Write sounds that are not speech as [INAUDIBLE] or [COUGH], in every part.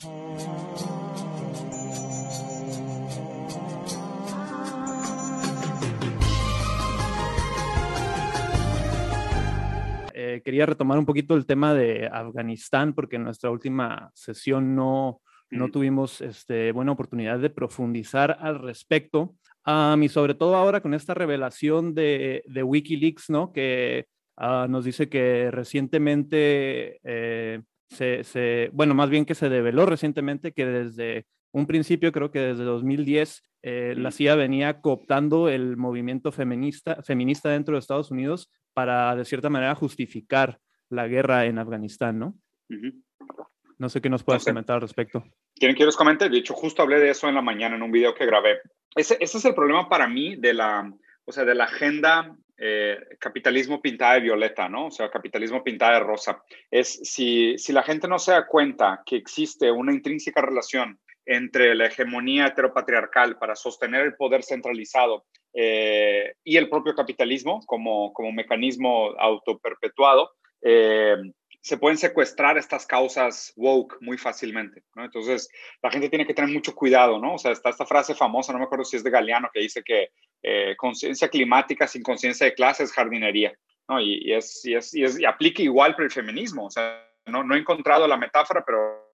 Eh, quería retomar un poquito el tema de Afganistán, porque en nuestra última sesión no, no tuvimos este, buena oportunidad de profundizar al respecto. y sobre todo ahora con esta revelación de, de Wikileaks, ¿no? Que ah, nos dice que recientemente eh, se, se, bueno, más bien que se develó recientemente que desde un principio, creo que desde 2010, eh, la CIA venía cooptando el movimiento feminista, feminista dentro de Estados Unidos para, de cierta manera, justificar la guerra en Afganistán, ¿no? No sé qué nos puedas comentar al respecto. ¿Quieren que les comente? De hecho, justo hablé de eso en la mañana en un video que grabé. Ese, ese es el problema para mí de la, o sea, de la agenda eh, capitalismo pintada de violeta, ¿no? O sea, capitalismo pintada de rosa. Es si, si la gente no se da cuenta que existe una intrínseca relación entre la hegemonía heteropatriarcal para sostener el poder centralizado eh, y el propio capitalismo como, como mecanismo autoperpetuado, eh, se pueden secuestrar estas causas woke muy fácilmente, ¿no? Entonces, la gente tiene que tener mucho cuidado, ¿no? O sea, está esta frase famosa, no me acuerdo si es de Galeano, que dice que eh, conciencia climática sin conciencia de clase es jardinería, ¿no? Y, es, y, es, y, es, y aplica igual para el feminismo, o sea, no, no he encontrado la metáfora, pero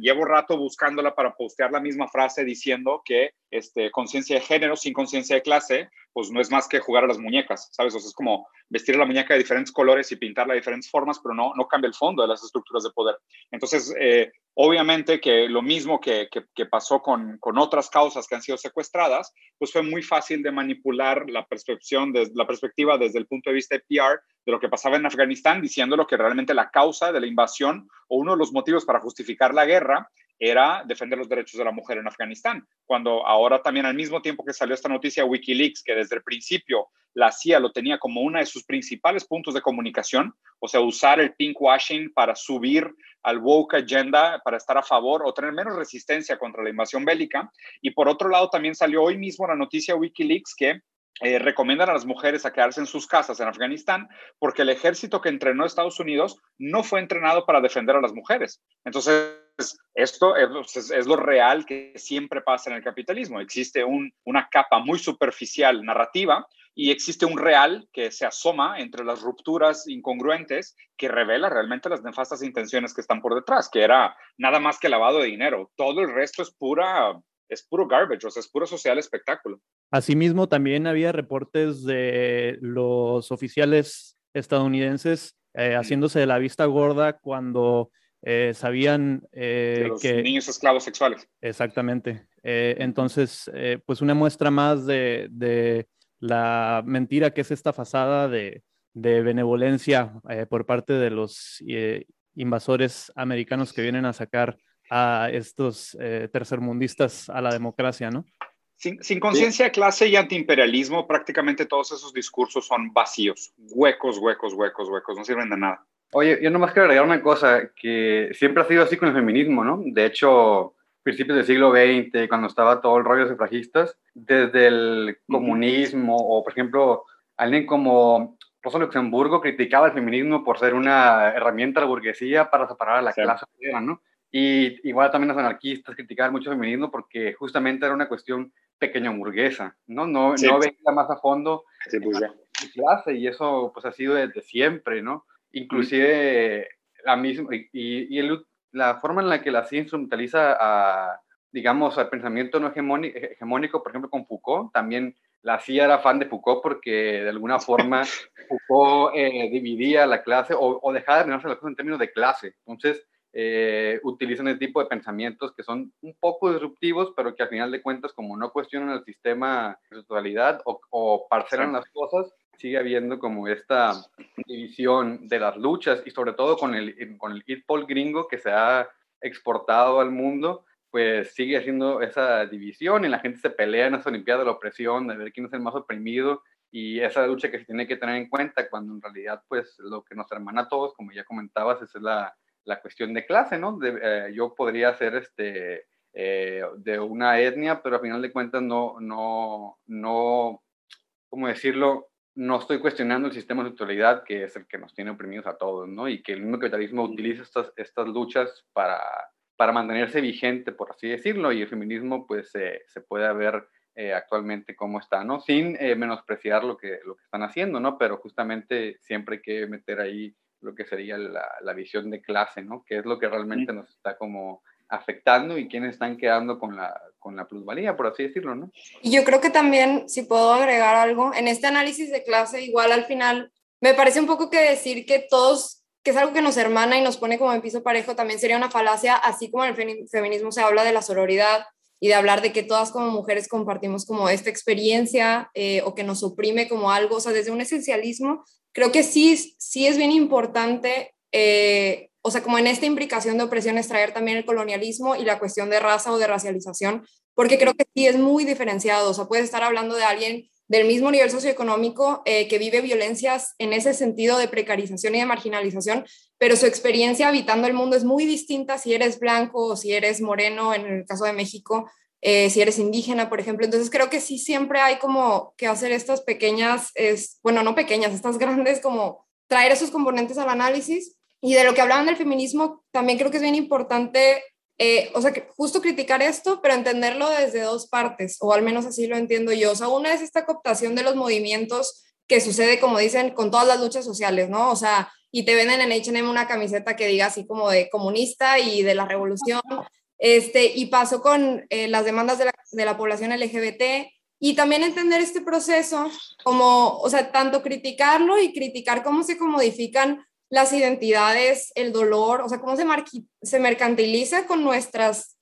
llevo rato buscándola para postear la misma frase diciendo que este, conciencia de género sin conciencia de clase, pues no es más que jugar a las muñecas, ¿sabes? O sea, es como vestir a la muñeca de diferentes colores y pintarla de diferentes formas, pero no, no cambia el fondo de las estructuras de poder. Entonces, eh, obviamente que lo mismo que, que, pasó con, con, otras causas que han sido secuestradas, pues fue muy fácil de manipular la percepción, de, la perspectiva desde el punto de vista de PR de lo que pasaba en Afganistán, diciéndolo que realmente la causa de la invasión o uno de los motivos para justificar la guerra era defender los derechos de la mujer en Afganistán, cuando ahora también al mismo tiempo que salió esta noticia Wikileaks, que desde el principio la CIA lo tenía como uno de sus principales puntos de comunicación, o sea, usar el pinkwashing para subir al woke agenda, para estar a favor o tener menos resistencia contra la invasión bélica. Y por otro lado, también salió hoy mismo la noticia Wikileaks que eh, recomiendan a las mujeres a quedarse en sus casas en Afganistán porque el ejército que entrenó Estados Unidos no fue entrenado para defender a las mujeres. Entonces, esto es, lo real que siempre pasa en el capitalismo. Existe una capa muy superficial narrativa y existe un real que se asoma entre las rupturas incongruentes que revela realmente las nefastas intenciones que están por detrás, que era nada más que lavado de dinero. Todo el resto es pura es puro garbage, o sea, es puro social espectáculo. Asimismo, también había reportes de los oficiales estadounidenses eh, haciéndose de la vista gorda cuando eh, sabían eh, los que... Niños esclavos sexuales. Exactamente. Eh, entonces, pues una muestra más de, de, la mentira que es esta fasada de, de benevolencia por parte de los invasores americanos que vienen a sacar a estos tercermundistas a la democracia, ¿no? Sin, sin conciencia de clase y antiimperialismo, prácticamente todos esos discursos son vacíos, huecos, huecos, huecos, huecos, no sirven de nada. Oye, yo nomás quiero agregar una cosa, que siempre ha sido así con el feminismo, ¿no? De hecho, principios del siglo XX, cuando estaba todo el rollo de sufragistas, desde el comunismo, o por ejemplo, alguien como Rosa Luxemburgo criticaba el feminismo por ser una herramienta de la burguesía para separar a la clase obrera, ¿no? Y igual también los anarquistas criticaban mucho el feminismo porque justamente era una cuestión pequeño burguesa, ¿no? No, no veía más a fondo sí, pues la clase y eso pues ha sido desde siempre, ¿no? Inclusive la misma, y, y la forma en la que la ciencia instrumentaliza a, digamos, al pensamiento no hegemónico, por ejemplo, con Foucault, también la CIA era fan de Foucault porque de alguna [LAUGHS] forma Foucault eh, dividía la clase o, o dejaba de mirarse las cosas en términos de clase. Entonces, eh, utilizan ese tipo de pensamientos que son un poco disruptivos, pero que al final de cuentas, como no cuestionan el sistema en su totalidad o, o parcelan las cosas, sigue habiendo como esta división de las luchas y sobre todo con el, con el gringo que se ha exportado al mundo, pues sigue haciendo esa división y la gente se pelea en esa Olimpiada de la opresión, de ver quién es el más oprimido y esa lucha que se tiene que tener en cuenta cuando en realidad pues lo que nos hermana a todos, como ya comentabas, es la, la cuestión de clase, ¿no? Eh, yo podría ser este, eh, de una etnia, pero a final de cuentas no, no, no, ¿cómo decirlo? no estoy cuestionando el sistema de autoridad que es el que nos tiene oprimidos a todos, ¿no? Y que el mismo capitalismo utiliza estas, estas luchas para, para mantenerse vigente, por así decirlo, y el feminismo pues se puede ver eh, actualmente cómo está, ¿no? Sin eh, menospreciar lo que, lo que están haciendo, ¿no? Pero justamente siempre hay que meter ahí lo que sería la, la visión de clase, ¿no? Que es lo que realmente nos está como afectando y quiénes están quedando con la, con la plusvalía, por así decirlo, ¿no? Y yo creo que también, si puedo agregar algo, en este análisis de clase, igual al final, me parece un poco que decir que todos, que es algo que nos hermana y nos pone como en piso parejo, también sería una falacia, así como en el feminismo se habla de la sororidad, y de hablar de que todas como mujeres compartimos como esta experiencia eh, o que nos oprime como algo, o sea, desde un esencialismo, creo que sí, sí es bien importante, eh, o sea, como en esta implicación de opresión, extraer también el colonialismo y la cuestión de raza o de racialización, porque creo que sí es muy diferenciado, o sea, puedes estar hablando de alguien del mismo nivel socioeconómico eh, que vive violencias en ese sentido de precarización y de marginalización, pero su experiencia habitando el mundo es muy distinta si eres blanco o si eres moreno, en el caso de México, eh, si eres indígena, por ejemplo. Entonces creo que sí siempre hay como que hacer estas pequeñas, es, bueno, no pequeñas, estas grandes, como traer esos componentes al análisis. Y de lo que hablaban del feminismo, también creo que es bien importante eh, o sea, justo criticar esto, pero entenderlo desde dos partes, o al menos así lo entiendo yo. O sea, una es esta cooptación de los movimientos que sucede, como dicen, con todas las luchas sociales, ¿no? O sea, y te venden en H&M una camiseta que diga así como de comunista y de la revolución, este, y pasó con eh, las demandas de la, de la población LGBT, y también entender este proceso como, o sea, tanto criticarlo y criticar cómo se comodifican las identidades, el dolor, o sea, cómo se, se mercantiliza con nuestras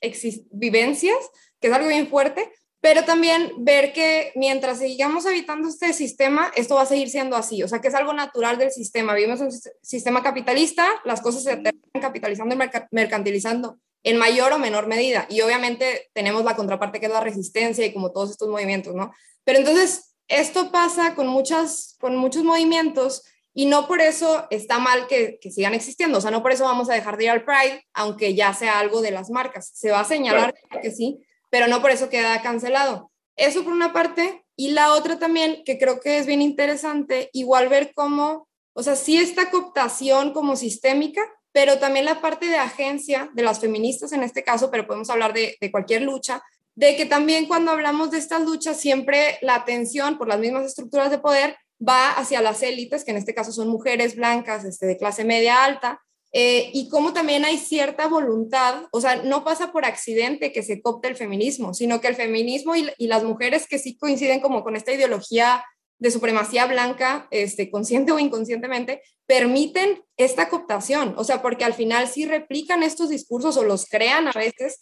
vivencias, que es algo bien fuerte, pero también ver que mientras sigamos habitando este sistema, esto va a seguir siendo así, o sea, que es algo natural del sistema. Vivimos un sistema capitalista, las cosas se terminan capitalizando y mercantilizando en mayor o menor medida. Y obviamente tenemos la contraparte que es la resistencia y como todos estos movimientos, ¿no? Pero entonces, esto pasa con, muchas, con muchos movimientos y no por eso está mal que, sigan existiendo, o sea, no por eso vamos a dejar de ir al Pride, aunque ya sea algo de las marcas. Se va a señalar que sí, pero no por eso queda cancelado. Eso por una parte. Y la otra también, que creo que es bien interesante, igual ver cómo, o sea, sí esta cooptación como sistémica, pero también la parte de agencia de las feministas en este caso, pero podemos hablar de, cualquier lucha, de que también cuando hablamos de estas luchas, siempre la atención por las mismas estructuras de poder va hacia las élites, que en este caso son mujeres blancas este, de clase media alta, eh, y como también hay cierta voluntad, o sea, no pasa por accidente que se copte el feminismo, sino que el feminismo y, las mujeres que sí coinciden como con esta ideología de supremacía blanca, este, consciente o inconscientemente, permiten esta cooptación, o sea, porque al final sí replican estos discursos o los crean a veces.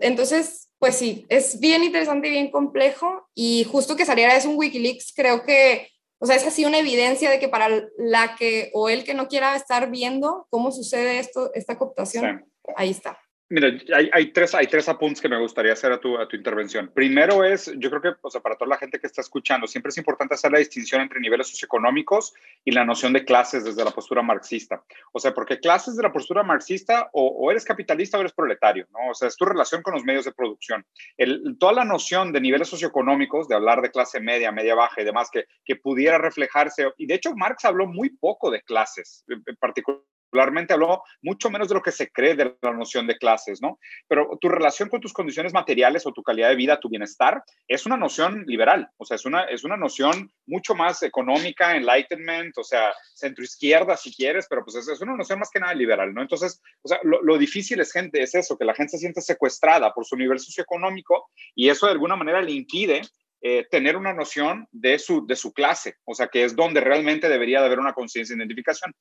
Entonces, pues sí, es bien interesante y bien complejo, y justo que saliera es un Wikileaks, creo que o sea, es así una evidencia de que para la que o el que no quiera estar viendo cómo sucede esto, esta cooptación, ahí está. Mira, hay, hay, tres, hay tres apuntes que me gustaría hacer a tu, a tu intervención. Primero es, yo creo que, o sea, para toda la gente que está escuchando, siempre es importante hacer la distinción entre niveles socioeconómicos y la noción de clases desde la postura marxista. O sea, porque clases de la postura marxista o, eres capitalista o eres proletario, ¿no? O sea, es tu relación con los medios de producción. El, toda la noción de niveles socioeconómicos, de hablar de clase media, media baja y demás, que, que pudiera reflejarse, y de hecho Marx habló muy poco de clases, en particular particularmente habló mucho menos de lo que se cree de la noción de clases, ¿no? Pero tu relación con tus condiciones materiales o tu calidad de vida, tu bienestar, es una noción liberal, o sea, es una, es una noción mucho más económica, enlightenment, o sea, centroizquierda si quieres, pero pues es, una noción más que nada liberal, ¿no? Entonces, o sea, lo, lo, difícil es, gente, es eso, que la gente se siente secuestrada por su nivel socioeconómico y eso de alguna manera le impide eh, tener una noción de su, de su clase, o sea, que es donde realmente debería de haber una conciencia de identificación.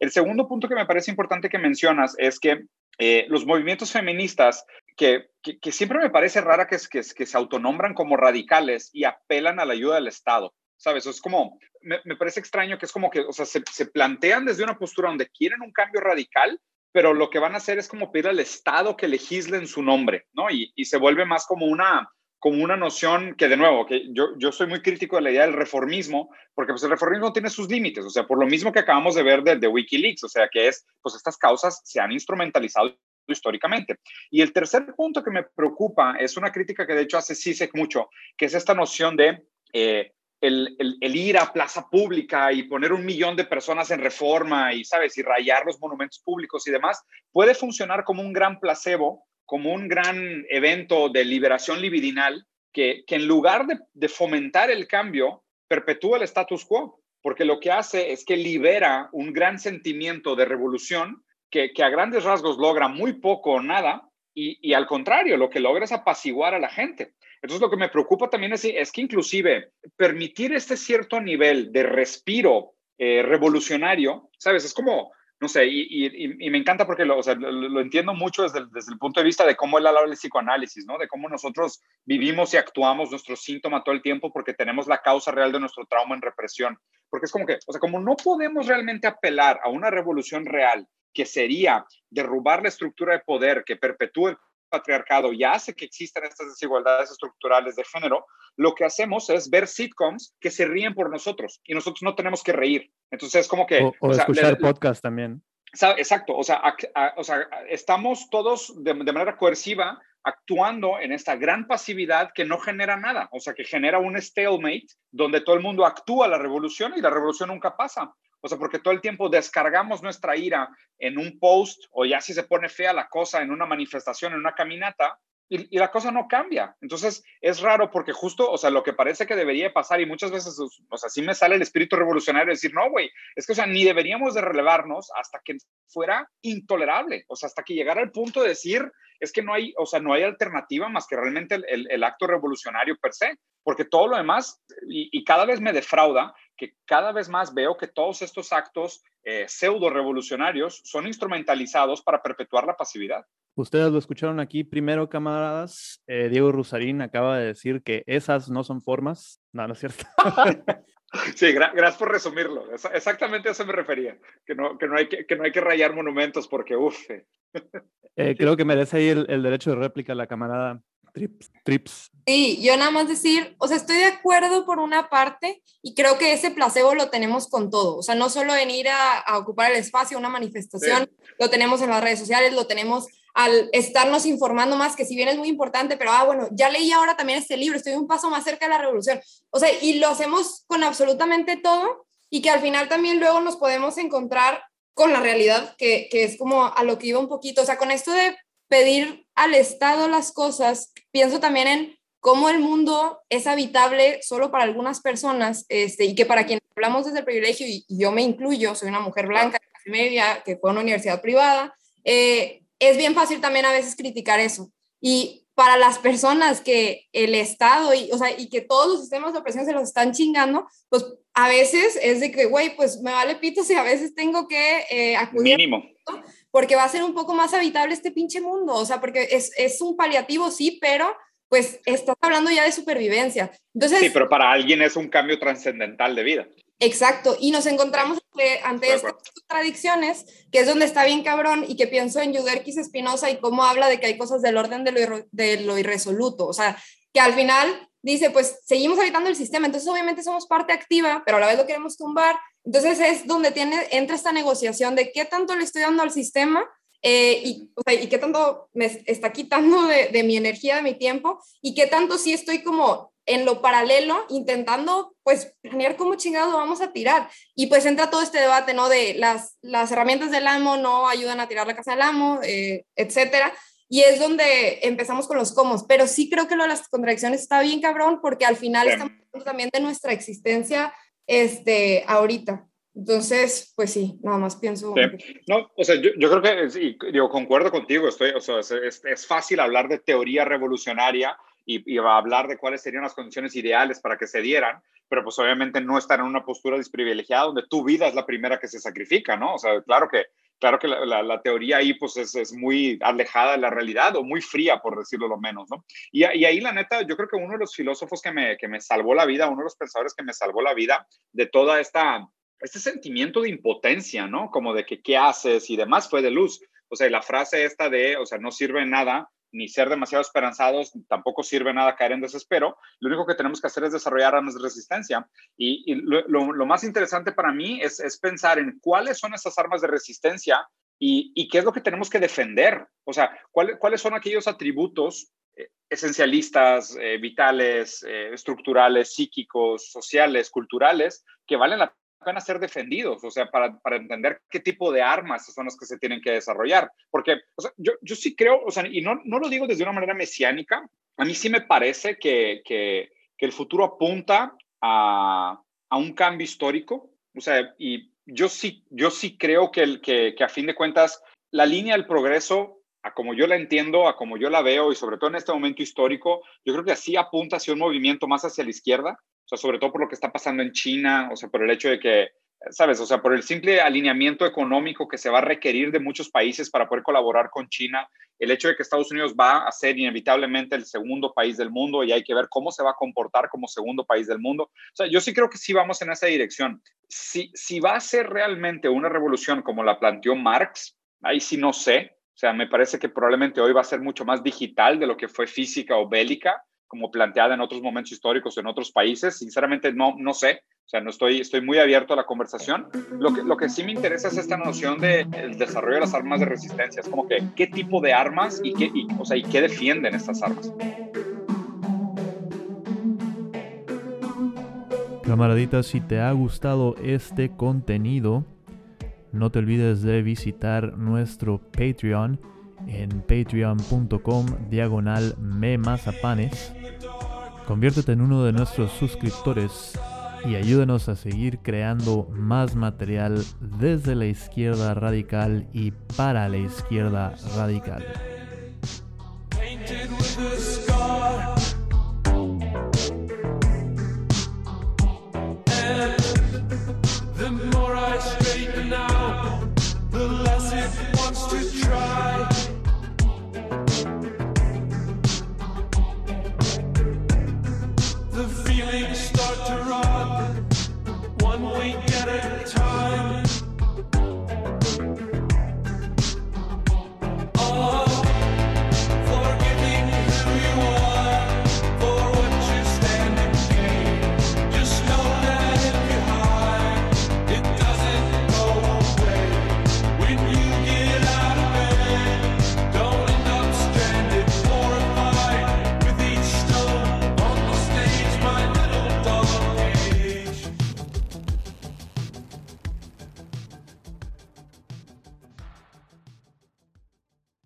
El segundo punto que me parece importante que mencionas es que eh, los movimientos feministas, que, que, siempre me parece rara que, que, que se autonombran como radicales y apelan a la ayuda del Estado. ¿Sabes? Es como, me, me, parece extraño que es como que, o sea, se, se plantean desde una postura donde quieren un cambio radical, pero lo que van a hacer es como pedir al Estado que legisle en su nombre, ¿no? Y, y se vuelve más como una, como una noción que, de nuevo, que yo, yo soy muy crítico de la idea del reformismo, porque pues el reformismo tiene sus límites, o sea, por lo mismo que acabamos de ver de, de Wikileaks, o sea, que es, pues estas causas se han instrumentalizado históricamente. Y el tercer punto que me preocupa es una crítica que de hecho hace CISEC mucho, que es esta noción de eh, el, el, ir a plaza pública y poner un millón de personas en reforma y, ¿sabes? Y rayar los monumentos públicos y demás, puede funcionar como un gran placebo, como un gran evento de liberación libidinal que, que en lugar de, fomentar el cambio, perpetúa el status quo, porque lo que hace es que libera un gran sentimiento de revolución que, que a grandes rasgos logra muy poco o nada y, y, al contrario, lo que logra es apaciguar a la gente. Entonces, lo que me preocupa también es, es que inclusive permitir este cierto nivel de respiro eh, revolucionario, ¿sabes? Es como, no sé, y, y, me encanta porque lo, lo, entiendo mucho desde el, desde el, punto de vista de cómo él habla del psicoanálisis, ¿no? De cómo nosotros vivimos y actuamos nuestro síntoma todo el tiempo porque tenemos la causa real de nuestro trauma en represión. Porque es como que, o sea, como no podemos realmente apelar a una revolución real que sería derrubar la estructura de poder que perpetúa patriarcado y hace que existan estas desigualdades estructurales de género, lo que hacemos es ver sitcoms que se ríen por nosotros y nosotros no tenemos que reír. Entonces es como que... O, escuchar podcast también. Exacto, o sea, o sea estamos todos de, de, manera coerciva actuando en esta gran pasividad que no genera nada, o sea, que genera un stalemate donde todo el mundo actúa la revolución y la revolución nunca pasa. O sea, porque todo el tiempo descargamos nuestra ira en un post o ya si se pone fea la cosa en una manifestación, en una caminata, y, la cosa no cambia. Entonces, es raro porque justo, o sea, lo que parece que debería pasar y muchas veces, o sea, sí me sale el espíritu revolucionario de decir, no, güey, es que, o sea, ni deberíamos de relevarnos hasta que fuera intolerable, o sea, hasta que llegara el punto de decir, es que no hay, o sea, no hay alternativa más que realmente el, acto revolucionario per se, porque todo lo demás, y, y cada vez me defrauda, que cada vez más veo que todos estos actos eh, pseudo revolucionarios son instrumentalizados para perpetuar la pasividad. Ustedes lo escucharon aquí primero, camaradas. Eh, Diego Rusarín acaba de decir que esas no son formas. No, no es cierto. [LAUGHS] sí, gracias por resumirlo. exactamente a eso me refería. Que no, que no, hay, que, que no hay que rayar monumentos porque, uff. [LAUGHS] Eh, creo que merece ahí el, el derecho de réplica la camarada Trips, trips. Sí, yo nada más decir, o sea, estoy de acuerdo por una parte y creo que ese placebo lo tenemos con todo, o sea, no solo en ir a, ocupar el espacio, una manifestación, lo tenemos en las redes sociales, lo tenemos al estarnos informando más, que si bien es muy importante, pero, ah, bueno, ya leí ahora también este libro, estoy un paso más cerca de la revolución, o sea, y lo hacemos con absolutamente todo y que al final también luego nos podemos encontrar con la realidad, que, que es como a lo que iba un poquito, o sea, con esto de pedir al Estado las cosas, pienso también en cómo el mundo es habitable solo para algunas personas este, y que para quienes hablamos desde el privilegio, y, yo me incluyo, soy una mujer blanca, media, que fue a una universidad privada, eh, es bien fácil también a veces criticar eso. Y para las personas que el Estado y, o sea, y que todos los sistemas de opresión se los están chingando, pues a veces es de que, güey, pues me vale pito si a veces tengo que eh, acudir. Mínimo porque va a ser un poco más habitable este pinche mundo, o sea, porque es, es un paliativo, sí, pero pues estás hablando ya de supervivencia. Entonces, sí, pero para alguien es un cambio trascendental de vida. Exacto, y nos encontramos ante, estas contradicciones, que es donde está bien cabrón, y que pienso en Yuderquis Espinosa y cómo habla de que hay cosas del orden de lo, de lo irresoluto, o sea, que al final dice, pues seguimos habitando el sistema, entonces obviamente somos parte activa, pero a la vez lo queremos tumbar, entonces es donde tiene, entra esta negociación de qué tanto le estoy dando al sistema eh, y, y, qué tanto me está quitando de, de, mi energía, de mi tiempo, y qué tanto sí estoy como en lo paralelo intentando pues planear cómo chingado vamos a tirar. Y pues entra todo este debate, ¿no? De las, las herramientas del amo no ayudan a tirar la casa del amo, eh, etcétera. Y es donde empezamos con los cómo. Pero sí creo que lo de las contradicciones está bien cabrón porque al final estamos hablando también de nuestra existencia este, ahorita. Entonces, pues sí, nada más pienso. No, o sea, yo, yo creo que, y, digo, concuerdo contigo, estoy, o sea, es, es, fácil hablar de teoría revolucionaria y, y hablar de cuáles serían las condiciones ideales para que se dieran, pero pues obviamente no estar en una postura desprivilegiada donde tu vida es la primera que se sacrifica, ¿no? O sea, claro que, claro que la, la, teoría ahí pues es, es, muy alejada de la realidad o muy fría, por decirlo lo menos, ¿no? Y, y, ahí la neta, yo creo que uno de los filósofos que me, que me salvó la vida, uno de los pensadores que me salvó la vida de toda esta, este sentimiento de impotencia, ¿no? Como de que qué haces y demás fue de luz. O sea, la frase esta de, o sea, no sirve nada ni ser demasiado esperanzados, tampoco sirve nada caer en desespero. Lo único que tenemos que hacer es desarrollar de resistencia. Y, lo, más interesante para mí es, pensar en cuáles son esas armas de resistencia y, qué es lo que tenemos que defender. O sea, ¿cuál, cuáles son aquellos atributos esencialistas, vitales, estructurales, psíquicos, sociales, culturales, que valen la pena ser defendidos, o sea, para, para, entender qué tipo de armas son las que se tienen que desarrollar. Porque o sea, yo, yo sí creo, o sea, y no, no lo digo desde una manera mesiánica, a mí sí me parece que, que, que el futuro apunta a, a, un cambio histórico, o sea, y yo sí, yo sí creo que, el, que, que a fin de cuentas la línea del progreso a como yo la entiendo, a como yo la veo y sobre todo en este momento histórico, yo creo que así apunta hacia un movimiento más hacia la izquierda, o sobre todo por lo que está pasando en China, o sea, por el hecho de que, ¿sabes? O sea, por el simple alineamiento económico que se va a requerir de muchos países para poder colaborar con China, el hecho de que Estados Unidos va a ser inevitablemente el segundo país del mundo y hay que ver cómo se va a comportar como segundo país del mundo. O sea, yo sí creo que sí vamos en esa dirección. Si, si va a ser realmente una revolución como la planteó Marx, ahí sí no sé. O sea, me parece que probablemente hoy va a ser mucho más digital de lo que fue física o bélica como planteada en otros momentos históricos en otros países. Sinceramente, no, no sé. O sea, no estoy, estoy muy abierto a la conversación. Lo que, lo que sí me interesa es esta noción del de desarrollo de las armas de resistencia. Es como que, ¿qué tipo de armas y qué, y, o sea, y qué defienden estas armas? Camaradita, si te ha gustado este contenido, no te olvides de visitar nuestro Patreon en patreon.com diagonal memazapanes. Conviértete en uno de nuestros suscriptores y ayúdenos a seguir creando más material desde la izquierda radical y para la izquierda radical.